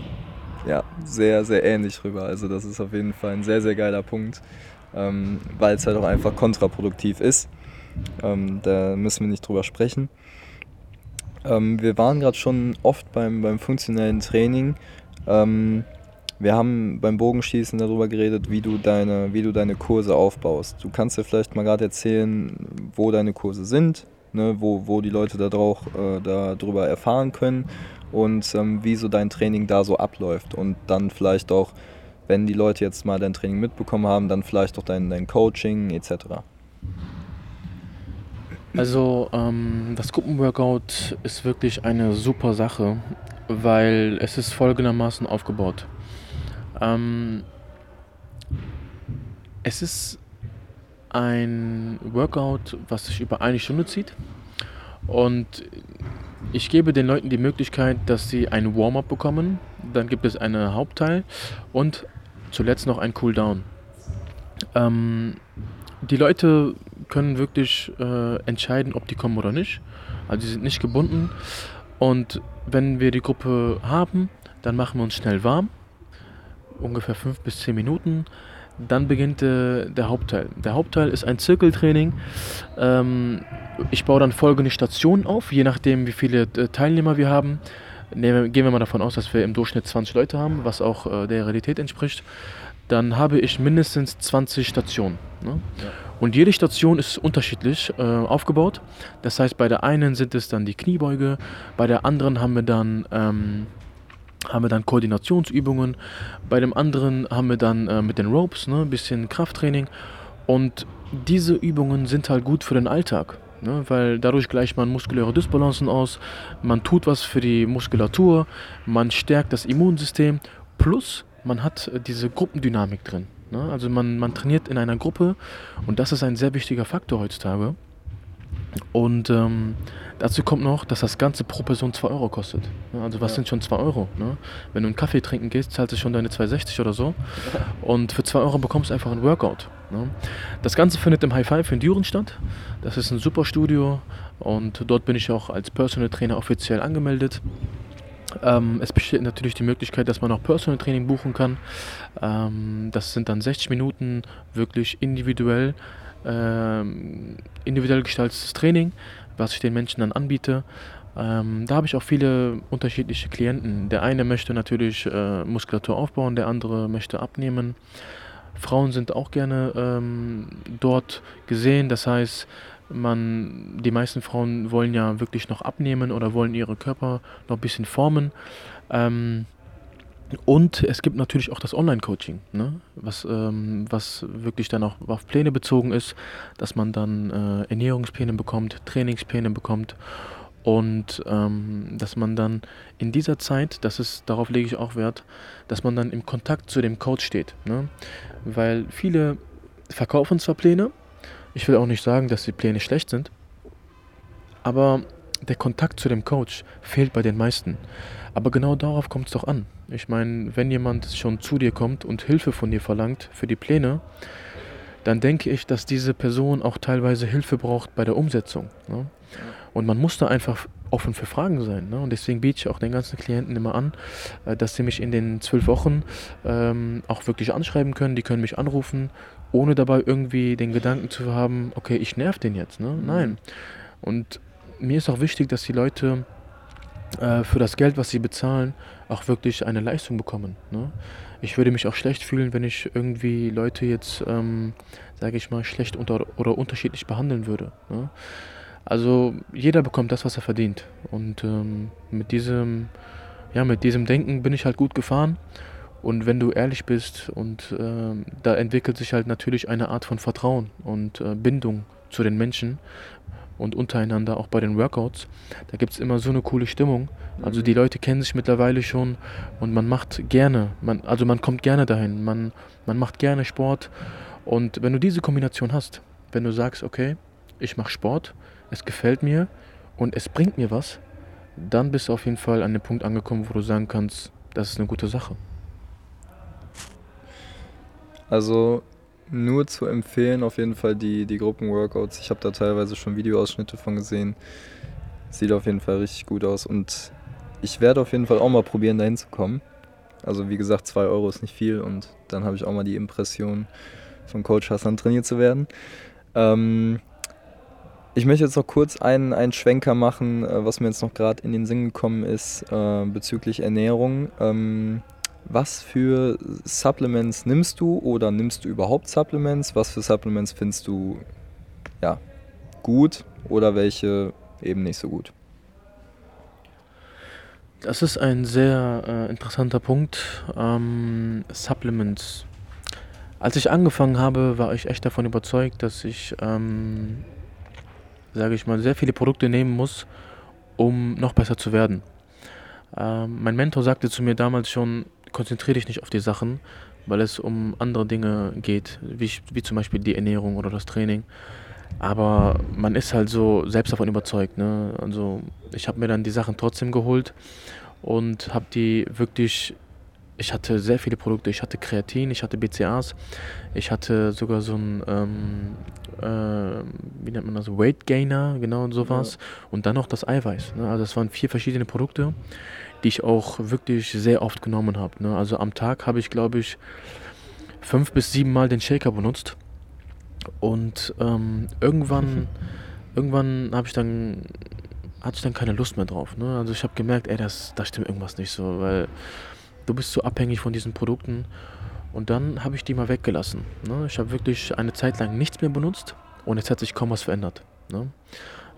ja, sehr, sehr ähnlich rüber. Also das ist auf jeden Fall ein sehr, sehr geiler Punkt, ähm, weil es halt auch einfach kontraproduktiv ist. da müssen wir nicht drüber sprechen. wir waren gerade schon oft beim, beim funktionellen Training. Wir haben beim Bogenschießen darüber geredet, wie du deine, wie du deine Kurse aufbaust. Du kannst dir vielleicht mal gerade erzählen, wo deine Kurse sind, ne, wo, wo die Leute da drauf, äh, darüber erfahren können und ähm, wie so dein Training da so abläuft. Und dann vielleicht auch, wenn die Leute jetzt mal dein Training mitbekommen haben, dann vielleicht auch dein, dein Coaching etc. Also ähm, das Gruppenworkout ist wirklich eine super Sache, weil es ist folgendermaßen aufgebaut. Ähm, es ist ein Workout, was sich über eine Stunde zieht. Und ich gebe den Leuten die Möglichkeit, dass sie ein Warm-up bekommen. Dann gibt es einen Hauptteil und zuletzt noch ein Cooldown. Ähm, die Leute können wirklich äh, entscheiden, ob die kommen oder nicht. Also sie sind nicht gebunden. Und wenn wir die Gruppe haben, dann machen wir uns schnell warm ungefähr fünf bis zehn Minuten. Dann beginnt äh, der Hauptteil. Der Hauptteil ist ein Zirkeltraining. Ähm, ich baue dann folgende Stationen auf, je nachdem, wie viele äh, Teilnehmer wir haben. Nehmen, gehen wir mal davon aus, dass wir im Durchschnitt 20 Leute haben, was auch äh, der Realität entspricht. Dann habe ich mindestens 20 Stationen. Ne? Ja. Und jede Station ist unterschiedlich äh, aufgebaut. Das heißt, bei der einen sind es dann die Kniebeuge, bei der anderen haben wir dann ähm, haben wir dann Koordinationsübungen. Bei dem anderen haben wir dann äh, mit den Ropes ne, ein bisschen Krafttraining. Und diese Übungen sind halt gut für den Alltag. Ne, weil dadurch gleicht man muskuläre Dysbalancen aus, man tut was für die Muskulatur, man stärkt das Immunsystem, plus man hat äh, diese Gruppendynamik drin. Ne? Also man, man trainiert in einer Gruppe und das ist ein sehr wichtiger Faktor heutzutage. Und ähm, dazu kommt noch, dass das Ganze pro Person 2 Euro kostet. Also was ja. sind schon 2 Euro? Ne? Wenn du einen Kaffee trinken gehst, zahlst du schon deine 2,60 oder so. Und für 2 Euro bekommst du einfach ein Workout. Ne? Das Ganze findet im High Five in Düren statt. Das ist ein super Studio und dort bin ich auch als Personal Trainer offiziell angemeldet. Ähm, es besteht natürlich die Möglichkeit, dass man auch Personal Training buchen kann. Ähm, das sind dann 60 Minuten wirklich individuell ähm, individuell gestaltetes Training, was ich den Menschen dann anbiete. Ähm, da habe ich auch viele unterschiedliche Klienten. Der eine möchte natürlich äh, Muskulatur aufbauen, der andere möchte abnehmen. Frauen sind auch gerne ähm, dort gesehen. Das heißt, man, die meisten Frauen wollen ja wirklich noch abnehmen oder wollen ihre Körper noch ein bisschen formen. Ähm, und es gibt natürlich auch das Online-Coaching, ne? was, ähm, was wirklich dann auch auf Pläne bezogen ist, dass man dann äh, Ernährungspläne bekommt, Trainingspläne bekommt und ähm, dass man dann in dieser Zeit, das ist, darauf lege ich auch Wert, dass man dann im Kontakt zu dem Coach steht. Ne? Weil viele verkaufen zwar Pläne, ich will auch nicht sagen, dass die Pläne schlecht sind, aber der Kontakt zu dem Coach fehlt bei den meisten. Aber genau darauf kommt es doch an. Ich meine, wenn jemand schon zu dir kommt und Hilfe von dir verlangt für die Pläne, dann denke ich, dass diese Person auch teilweise Hilfe braucht bei der Umsetzung. Ne? Und man muss da einfach offen für Fragen sein. Ne? Und deswegen biete ich auch den ganzen Klienten immer an, äh, dass sie mich in den zwölf Wochen ähm, auch wirklich anschreiben können. Die können mich anrufen, ohne dabei irgendwie den Gedanken zu haben, okay, ich nerv den jetzt. Ne? Mhm. Nein. Und mir ist auch wichtig, dass die Leute äh, für das Geld, was sie bezahlen, auch wirklich eine Leistung bekommen. Ne? Ich würde mich auch schlecht fühlen, wenn ich irgendwie Leute jetzt, ähm, sage ich mal, schlecht unter oder unterschiedlich behandeln würde. Ne? Also jeder bekommt das, was er verdient. Und ähm, mit diesem, ja, mit diesem Denken bin ich halt gut gefahren. Und wenn du ehrlich bist und äh, da entwickelt sich halt natürlich eine Art von Vertrauen und äh, Bindung zu den Menschen, und untereinander, auch bei den Workouts. Da gibt es immer so eine coole Stimmung. Also die Leute kennen sich mittlerweile schon und man macht gerne, man, also man kommt gerne dahin, man, man macht gerne Sport. Und wenn du diese Kombination hast, wenn du sagst, okay, ich mache Sport, es gefällt mir und es bringt mir was, dann bist du auf jeden Fall an dem Punkt angekommen, wo du sagen kannst, das ist eine gute Sache. Also nur zu empfehlen, auf jeden Fall die, die Gruppenworkouts. Ich habe da teilweise schon Videoausschnitte von gesehen. Sieht auf jeden Fall richtig gut aus und ich werde auf jeden Fall auch mal probieren, da hinzukommen. Also wie gesagt, 2 Euro ist nicht viel und dann habe ich auch mal die Impression, von Coach Hassan trainiert zu werden. Ähm, ich möchte jetzt noch kurz einen, einen Schwenker machen, äh, was mir jetzt noch gerade in den Sinn gekommen ist äh, bezüglich Ernährung. Ähm, was für Supplements nimmst du oder nimmst du überhaupt Supplements? Was für Supplements findest du ja, gut oder welche eben nicht so gut? Das ist ein sehr äh, interessanter Punkt. Ähm, Supplements. Als ich angefangen habe, war ich echt davon überzeugt, dass ich, ähm, sage ich mal, sehr viele Produkte nehmen muss, um noch besser zu werden. Ähm, mein Mentor sagte zu mir damals schon, konzentriere dich nicht auf die Sachen, weil es um andere Dinge geht, wie, wie zum Beispiel die Ernährung oder das Training. Aber man ist halt so selbst davon überzeugt. Ne? Also ich habe mir dann die Sachen trotzdem geholt und habe die wirklich. Ich hatte sehr viele Produkte. Ich hatte Kreatin, ich hatte BCAs, ich hatte sogar so ein, ähm, äh, wie nennt man das, Weight Gainer, genau und sowas. Ja. Und dann noch das Eiweiß. Ne? Also es waren vier verschiedene Produkte die ich auch wirklich sehr oft genommen habe. Ne? Also am Tag habe ich, glaube ich, fünf bis sieben Mal den Shaker benutzt. Und ähm, irgendwann, irgendwann habe ich dann, hatte ich dann keine Lust mehr drauf. Ne? Also ich habe gemerkt, ey, das, da stimmt irgendwas nicht so, weil du bist so abhängig von diesen Produkten. Und dann habe ich die mal weggelassen. Ne? Ich habe wirklich eine Zeit lang nichts mehr benutzt und jetzt hat sich kaum was verändert. Ne?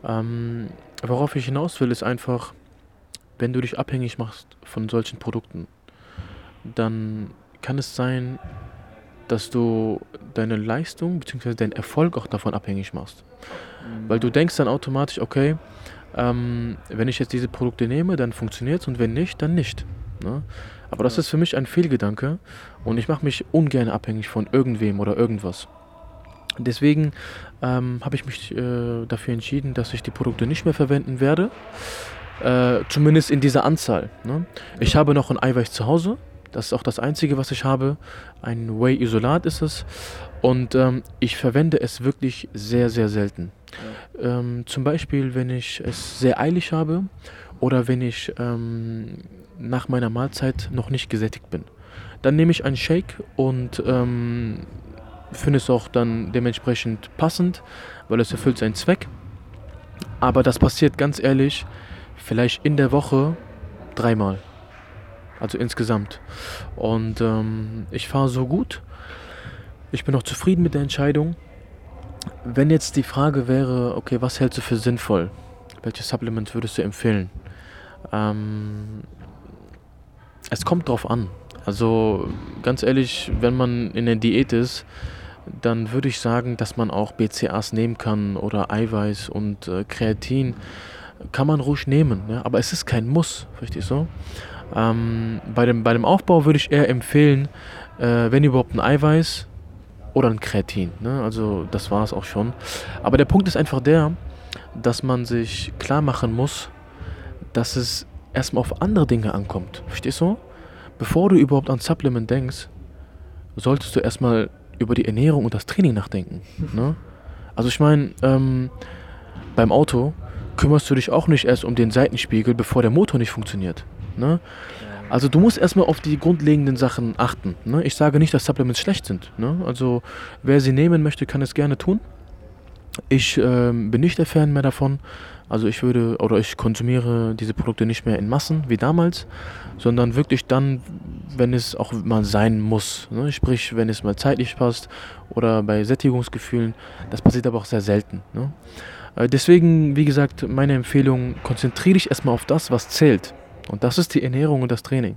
Ähm, worauf ich hinaus will, ist einfach, wenn du dich abhängig machst von solchen Produkten, dann kann es sein, dass du deine Leistung bzw. deinen Erfolg auch davon abhängig machst. Weil du denkst dann automatisch, okay, ähm, wenn ich jetzt diese Produkte nehme, dann funktioniert es und wenn nicht, dann nicht. Ne? Aber das ist für mich ein Fehlgedanke und ich mache mich ungern abhängig von irgendwem oder irgendwas. Deswegen ähm, habe ich mich äh, dafür entschieden, dass ich die Produkte nicht mehr verwenden werde. Äh, zumindest in dieser Anzahl. Ne? Ich habe noch ein Eiweiß zu Hause. Das ist auch das Einzige, was ich habe. Ein Whey-Isolat ist es. Und ähm, ich verwende es wirklich sehr, sehr selten. Ja. Ähm, zum Beispiel, wenn ich es sehr eilig habe oder wenn ich ähm, nach meiner Mahlzeit noch nicht gesättigt bin. Dann nehme ich einen Shake und ähm, finde es auch dann dementsprechend passend, weil es erfüllt seinen Zweck. Aber das passiert ganz ehrlich vielleicht in der Woche dreimal. Also insgesamt. Und ähm, ich fahre so gut. Ich bin auch zufrieden mit der Entscheidung. Wenn jetzt die Frage wäre, okay, was hältst du für sinnvoll? Welches Supplement würdest du empfehlen? Ähm, es kommt drauf an. Also ganz ehrlich, wenn man in der Diät ist, dann würde ich sagen, dass man auch BCAs nehmen kann oder Eiweiß und äh, Kreatin kann man ruhig nehmen, ja? aber es ist kein Muss, verstehst du? Ähm, bei, dem, bei dem Aufbau würde ich eher empfehlen, äh, wenn überhaupt ein Eiweiß, oder ein Kreatin. Ne? Also das war es auch schon. Aber der Punkt ist einfach der, dass man sich klar machen muss, dass es erstmal auf andere Dinge ankommt. Verstehst du? Bevor du überhaupt an Supplement denkst, solltest du erstmal über die Ernährung und das Training nachdenken. Ne? Also ich meine, ähm, beim Auto kümmerst du dich auch nicht erst um den Seitenspiegel, bevor der Motor nicht funktioniert. Ne? Also du musst erstmal auf die grundlegenden Sachen achten. Ne? Ich sage nicht, dass Supplements schlecht sind. Ne? Also wer sie nehmen möchte, kann es gerne tun. Ich ähm, bin nicht der Fan mehr davon. Also ich würde oder ich konsumiere diese Produkte nicht mehr in Massen wie damals, sondern wirklich dann, wenn es auch mal sein muss. Ne? Sprich, wenn es mal zeitlich passt oder bei Sättigungsgefühlen. Das passiert aber auch sehr selten. Ne? Äh, deswegen, wie gesagt, meine Empfehlung, konzentriere dich erstmal auf das, was zählt. Und das ist die Ernährung und das Training.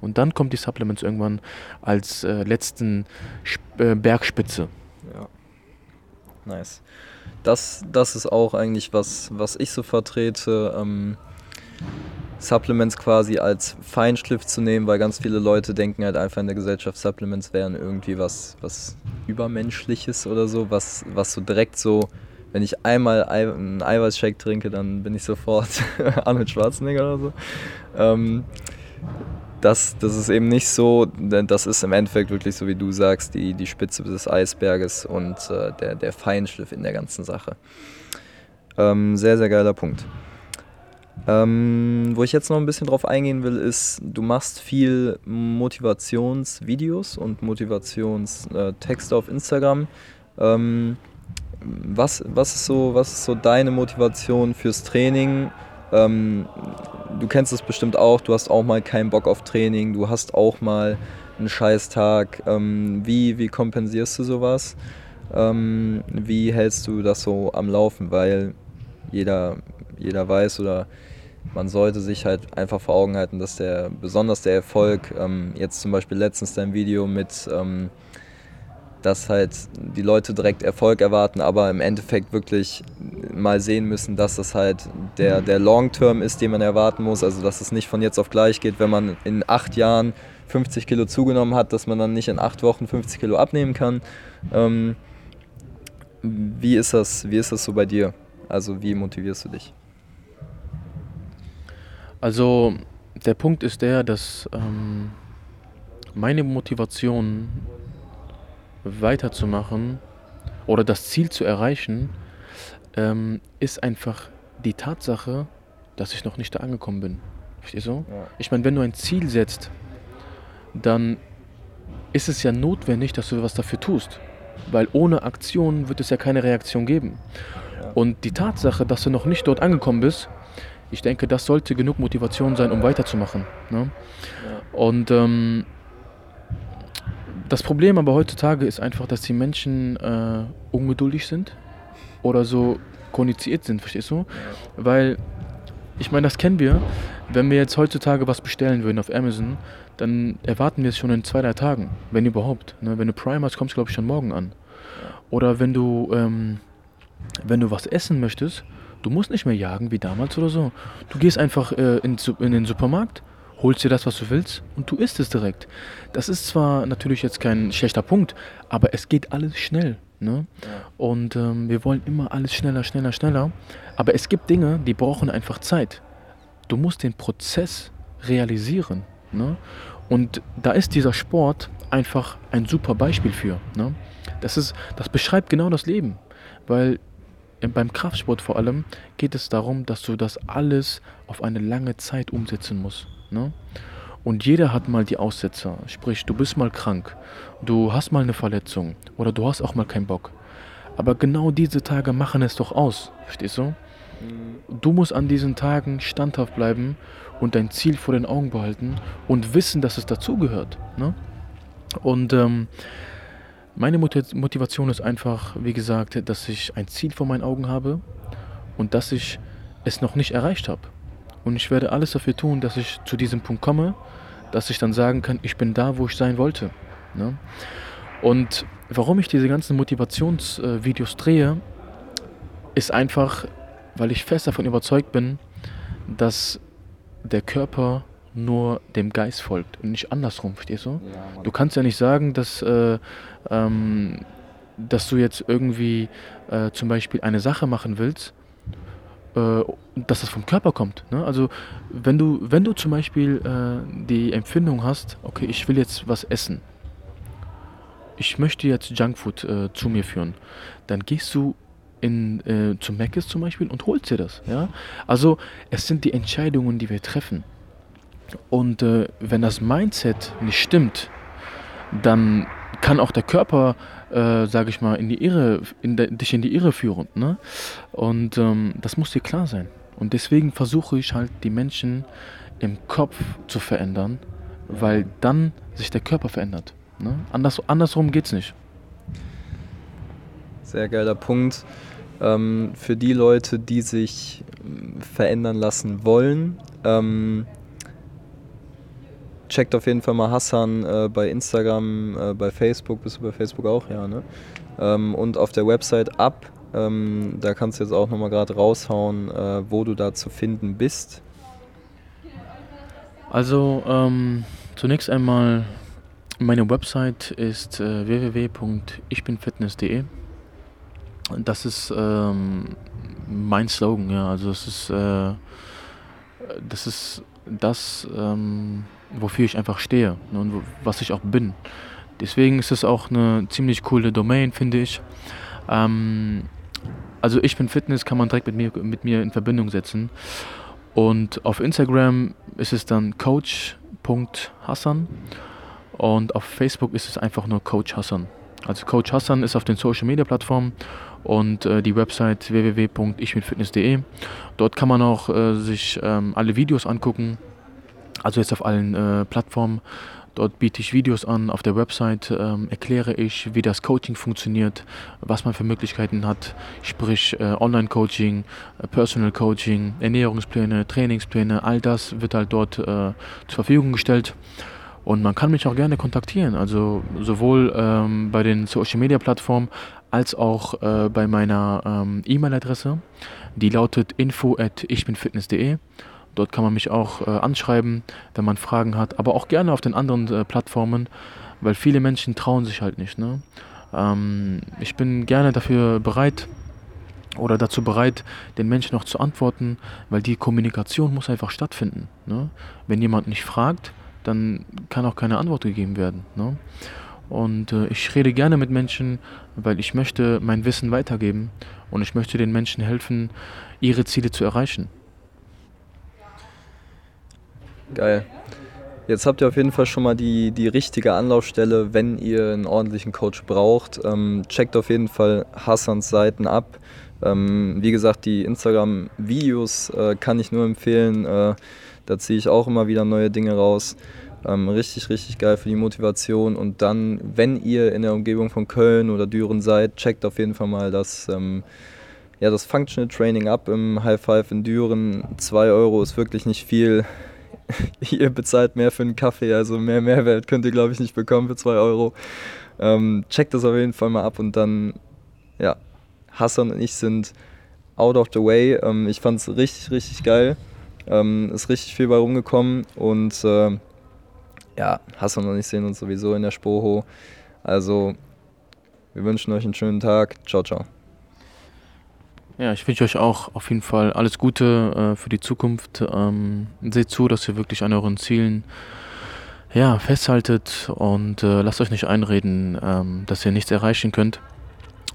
Und dann kommt die Supplements irgendwann als äh, letzten Sp äh, Bergspitze. Ja. Nice. Das, das ist auch eigentlich was, was ich so vertrete. Ähm, Supplements quasi als Feinschliff zu nehmen, weil ganz viele Leute denken halt einfach in der Gesellschaft, Supplements wären irgendwie was, was Übermenschliches oder so, was, was so direkt so wenn ich einmal einen Eiweißshake trinke, dann bin ich sofort Arnold Schwarzenegger oder so. Ähm, das, das ist eben nicht so, denn das ist im Endeffekt wirklich so, wie du sagst, die, die Spitze des Eisberges und äh, der, der Feinschliff in der ganzen Sache. Ähm, sehr, sehr geiler Punkt. Ähm, wo ich jetzt noch ein bisschen drauf eingehen will, ist, du machst viel Motivationsvideos und Motivationstexte auf Instagram. Ähm, was, was, ist so, was ist so deine Motivation fürs Training? Ähm, du kennst es bestimmt auch, du hast auch mal keinen Bock auf Training, du hast auch mal einen Scheißtag. Ähm, wie, wie kompensierst du sowas? Ähm, wie hältst du das so am Laufen? Weil jeder, jeder weiß oder man sollte sich halt einfach vor Augen halten, dass der, besonders der Erfolg, ähm, jetzt zum Beispiel letztens dein Video mit ähm, dass halt die Leute direkt Erfolg erwarten, aber im Endeffekt wirklich mal sehen müssen, dass das halt der, der Long-Term ist, den man erwarten muss. Also dass es nicht von jetzt auf gleich geht, wenn man in acht Jahren 50 Kilo zugenommen hat, dass man dann nicht in acht Wochen 50 Kilo abnehmen kann. Ähm, wie, ist das, wie ist das so bei dir? Also wie motivierst du dich? Also der Punkt ist der, dass ähm, meine Motivation weiterzumachen oder das Ziel zu erreichen, ähm, ist einfach die Tatsache, dass ich noch nicht da angekommen bin. Verstehst du? Ja. Ich meine, wenn du ein Ziel setzt, dann ist es ja notwendig, dass du was dafür tust. Weil ohne Aktion wird es ja keine Reaktion geben. Ja. Und die Tatsache, dass du noch nicht dort angekommen bist, ich denke, das sollte genug Motivation sein, um weiterzumachen. Ne? Ja. Und ähm, das Problem aber heutzutage ist einfach, dass die Menschen äh, ungeduldig sind oder so kondiziert sind, verstehst du? Weil, ich meine, das kennen wir. Wenn wir jetzt heutzutage was bestellen würden auf Amazon, dann erwarten wir es schon in zwei, drei Tagen, wenn überhaupt. Ne? Wenn du Prime hast, kommst du, glaube ich, schon morgen an. Oder wenn du, ähm, wenn du was essen möchtest, du musst nicht mehr jagen wie damals oder so. Du gehst einfach äh, in, in den Supermarkt, holst dir das, was du willst und du isst es direkt. Das ist zwar natürlich jetzt kein schlechter Punkt, aber es geht alles schnell. Ne? Ja. Und ähm, wir wollen immer alles schneller, schneller, schneller. Aber es gibt Dinge, die brauchen einfach Zeit. Du musst den Prozess realisieren. Ne? Und da ist dieser Sport einfach ein super Beispiel für. Ne? Das, ist, das beschreibt genau das Leben. Weil beim Kraftsport vor allem geht es darum, dass du das alles auf eine lange Zeit umsetzen musst. Ne? Und jeder hat mal die Aussetzer. Sprich, du bist mal krank, du hast mal eine Verletzung oder du hast auch mal keinen Bock. Aber genau diese Tage machen es doch aus, verstehst du? Mhm. Du musst an diesen Tagen standhaft bleiben und dein Ziel vor den Augen behalten und wissen, dass es dazugehört. Ne? Und ähm, meine Motivation ist einfach, wie gesagt, dass ich ein Ziel vor meinen Augen habe und dass ich es noch nicht erreicht habe. Und ich werde alles dafür tun, dass ich zu diesem Punkt komme, dass ich dann sagen kann, ich bin da, wo ich sein wollte. Ne? Und warum ich diese ganzen Motivationsvideos drehe, ist einfach, weil ich fest davon überzeugt bin, dass der Körper nur dem Geist folgt und nicht andersrum, verstehst du? Ja, Du kannst ja nicht sagen, dass, äh, ähm, dass du jetzt irgendwie äh, zum Beispiel eine Sache machen willst, dass das vom Körper kommt. Ne? Also wenn du, wenn du zum Beispiel äh, die Empfindung hast, okay, ich will jetzt was essen, ich möchte jetzt Junkfood äh, zu mir führen, dann gehst du in, äh, zum Mc's zum Beispiel und holst dir das. Ja? Also es sind die Entscheidungen, die wir treffen. Und äh, wenn das Mindset nicht stimmt, dann kann auch der Körper, äh, sage ich mal, in die Irre, in de, dich in die Irre führen. Ne? Und ähm, das muss dir klar sein. Und deswegen versuche ich halt, die Menschen im Kopf zu verändern, weil dann sich der Körper verändert. Ne? Anders, andersrum geht's nicht. Sehr geiler Punkt. Ähm, für die Leute, die sich ähm, verändern lassen wollen, ähm, checkt auf jeden Fall mal Hassan äh, bei Instagram, äh, bei Facebook. Bist du bei Facebook auch? Ja, ne? Ähm, und auf der Website ab. Ähm, da kannst du jetzt auch nochmal gerade raushauen, äh, wo du da zu finden bist. Also ähm, zunächst einmal, meine Website ist äh, www.ichbinfitness.de. Das ist ähm, mein Slogan, ja. Also es ist, äh, das ist das, ähm, wofür ich einfach stehe ne, und wo, was ich auch bin. Deswegen ist es auch eine ziemlich coole Domain, finde ich. Ähm, also ich bin Fitness, kann man direkt mit mir, mit mir in Verbindung setzen. Und auf Instagram ist es dann coach.hassan und auf Facebook ist es einfach nur Coach Hassan. Also Coach Hassan ist auf den Social Media Plattformen und äh, die Website www.ichmitfitness.de. Dort kann man auch äh, sich ähm, alle Videos angucken, also jetzt auf allen äh, Plattformen. Dort biete ich Videos an. Auf der Website ähm, erkläre ich, wie das Coaching funktioniert, was man für Möglichkeiten hat, sprich äh, Online-Coaching, äh, Personal Coaching, Ernährungspläne, Trainingspläne, all das wird halt dort äh, zur Verfügung gestellt. Und man kann mich auch gerne kontaktieren, also sowohl ähm, bei den Social Media Plattformen als auch äh, bei meiner ähm, E-Mail-Adresse. Die lautet info at ichbinfitness.de. Dort kann man mich auch äh, anschreiben, wenn man Fragen hat, aber auch gerne auf den anderen äh, Plattformen, weil viele Menschen trauen sich halt nicht. Ne? Ähm, ich bin gerne dafür bereit oder dazu bereit, den Menschen noch zu antworten, weil die Kommunikation muss einfach stattfinden. Ne? Wenn jemand nicht fragt, dann kann auch keine Antwort gegeben werden. Ne? Und äh, ich rede gerne mit Menschen, weil ich möchte mein Wissen weitergeben und ich möchte den Menschen helfen, ihre Ziele zu erreichen. Geil. Jetzt habt ihr auf jeden Fall schon mal die, die richtige Anlaufstelle, wenn ihr einen ordentlichen Coach braucht. Ähm, checkt auf jeden Fall Hassans Seiten ab. Ähm, wie gesagt, die Instagram-Videos äh, kann ich nur empfehlen. Äh, da ziehe ich auch immer wieder neue Dinge raus. Ähm, richtig, richtig geil für die Motivation. Und dann, wenn ihr in der Umgebung von Köln oder Düren seid, checkt auf jeden Fall mal das, ähm, ja, das Functional Training ab im High Five in Düren. 2 Euro ist wirklich nicht viel. ihr bezahlt mehr für einen Kaffee, also mehr Mehrwert könnt ihr, glaube ich, nicht bekommen für 2 Euro. Ähm, checkt das auf jeden Fall mal ab und dann, ja, Hassan und ich sind out of the way. Ähm, ich fand es richtig, richtig geil. Ähm, ist richtig viel bei rumgekommen und äh, ja, Hassan und ich sehen uns sowieso in der Spoho. Also, wir wünschen euch einen schönen Tag. Ciao, ciao. Ja, ich wünsche euch auch auf jeden Fall alles Gute äh, für die Zukunft. Ähm, seht zu, dass ihr wirklich an euren Zielen ja, festhaltet und äh, lasst euch nicht einreden, ähm, dass ihr nichts erreichen könnt.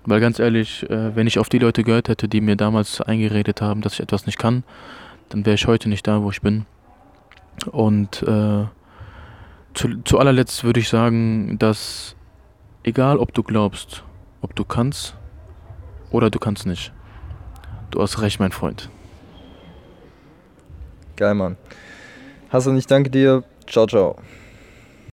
Weil ganz ehrlich, äh, wenn ich auf die Leute gehört hätte, die mir damals eingeredet haben, dass ich etwas nicht kann, dann wäre ich heute nicht da, wo ich bin. Und äh, zu, zu allerletzt würde ich sagen, dass egal ob du glaubst, ob du kannst oder du kannst nicht, du hast recht, mein Freund. Geil, Mann. Hassan, ich danke dir. Ciao, ciao.